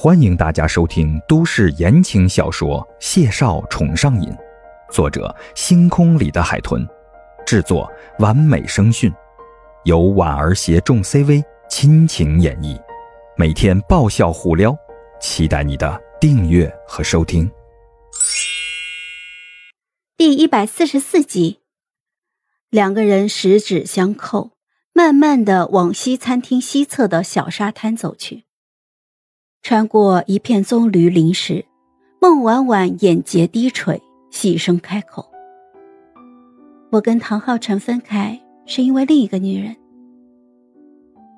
欢迎大家收听都市言情小说《谢少宠上瘾》，作者：星空里的海豚，制作：完美声讯，由婉儿携众 CV 亲情演绎，每天爆笑互撩，期待你的订阅和收听。第一百四十四集，两个人十指相扣，慢慢的往西餐厅西侧的小沙滩走去。穿过一片棕榈林时，孟婉婉眼睫低垂，细声开口：“我跟唐浩辰分开，是因为另一个女人。”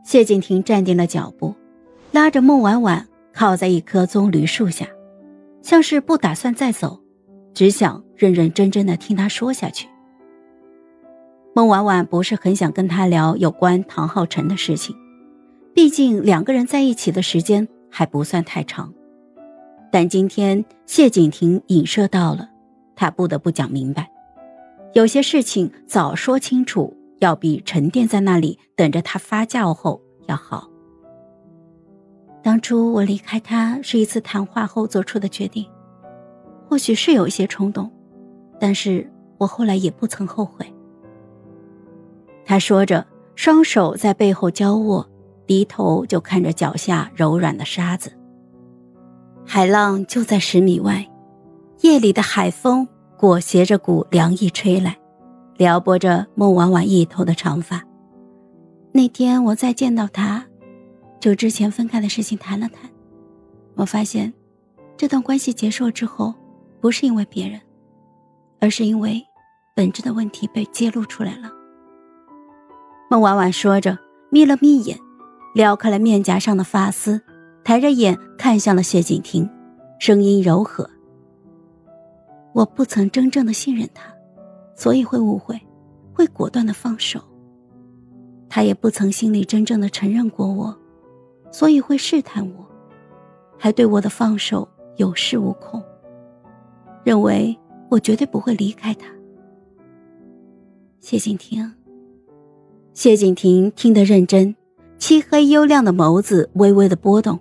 谢景亭站定了脚步，拉着孟婉婉靠在一棵棕榈树下，像是不打算再走，只想认认真真的听他说下去。孟婉婉不是很想跟他聊有关唐浩辰的事情，毕竟两个人在一起的时间。还不算太长，但今天谢景亭影射到了，他不得不讲明白。有些事情早说清楚，要比沉淀在那里等着他发酵后要好。当初我离开他是一次谈话后做出的决定，或许是有一些冲动，但是我后来也不曾后悔。他说着，双手在背后交握。低头就看着脚下柔软的沙子，海浪就在十米外，夜里的海风裹挟着股凉意吹来，撩拨着孟婉婉一头的长发。那天我再见到他，就之前分开的事情谈了谈，我发现，这段关系结束之后，不是因为别人，而是因为本质的问题被揭露出来了。孟婉婉说着，眯了眯眼。撩开了面颊上的发丝，抬着眼看向了谢景亭，声音柔和：“我不曾真正的信任他，所以会误会，会果断的放手。他也不曾心里真正的承认过我，所以会试探我，还对我的放手有恃无恐，认为我绝对不会离开他。”谢景亭，谢景亭听得认真。漆黑幽亮的眸子微微的波动，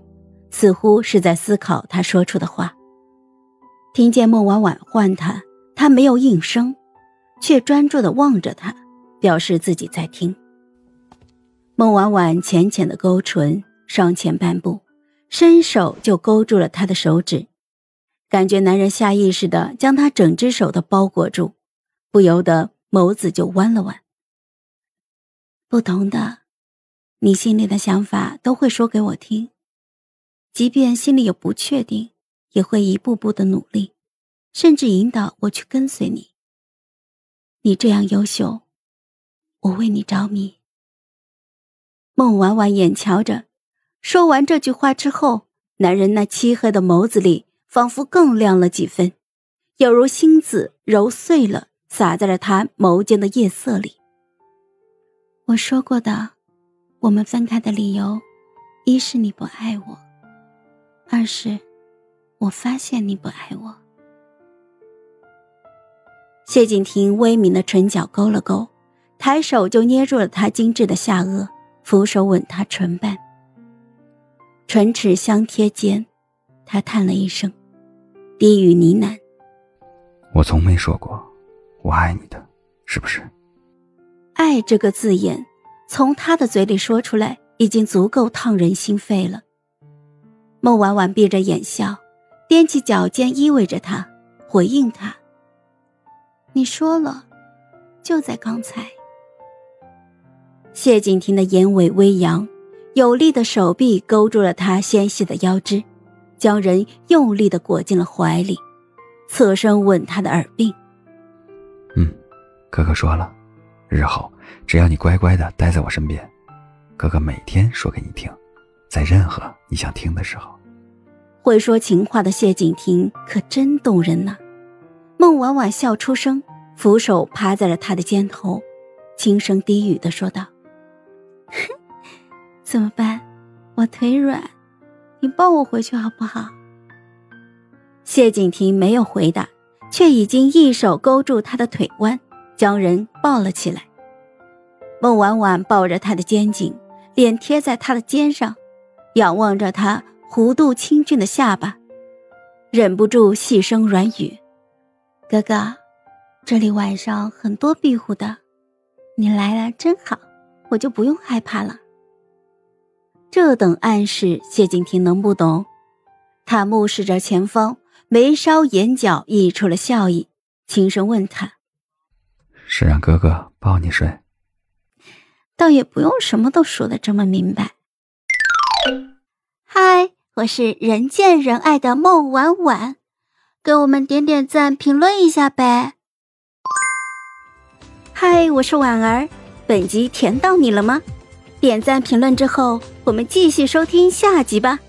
似乎是在思考他说出的话。听见孟婉婉唤他，他没有应声，却专注的望着他，表示自己在听。孟婉婉浅浅的勾唇，上前半步，伸手就勾住了他的手指，感觉男人下意识的将他整只手都包裹住，不由得眸子就弯了弯。不同的。你心里的想法都会说给我听，即便心里有不确定，也会一步步的努力，甚至引导我去跟随你。你这样优秀，我为你着迷。孟婉婉眼瞧着，说完这句话之后，男人那漆黑的眸子里仿佛更亮了几分，有如星子揉碎了洒在了他眸间的夜色里。我说过的。我们分开的理由，一是你不爱我，二是我发现你不爱我。谢景亭微抿的唇角勾了勾，抬手就捏住了她精致的下颚，俯手吻她唇瓣，唇齿相贴间，他叹了一声，低语呢喃：“我从没说过我爱你的，是不是？”爱这个字眼。从他的嘴里说出来，已经足够烫人心肺了。孟婉婉闭着眼笑，踮起脚尖依偎着他，回应他：“你说了，就在刚才。”谢景亭的眼尾微扬，有力的手臂勾住了他纤细的腰肢，将人用力的裹进了怀里，侧身吻他的耳鬓：“嗯，哥哥说了。”日后，只要你乖乖的待在我身边，哥哥每天说给你听，在任何你想听的时候。会说情话的谢景亭可真动人呐！孟婉婉笑出声，俯手趴在了他的肩头，轻声低语的说道：“ 怎么办？我腿软，你抱我回去好不好？”谢景亭没有回答，却已经一手勾住他的腿弯。将人抱了起来，孟婉婉抱着他的肩颈，脸贴在他的肩上，仰望着他弧度清俊的下巴，忍不住细声软语：“哥哥，这里晚上很多庇护的，你来了真好，我就不用害怕了。”这等暗示，谢敬亭能不懂？他目视着前方，眉梢眼角溢出了笑意，轻声问他：“是让哥哥抱你睡？”倒也不用什么都说的这么明白。嗨，我是人见人爱的孟婉婉，给我们点点赞，评论一下呗。嗨，我是婉儿，本集甜到你了吗？点赞评论之后，我们继续收听下集吧。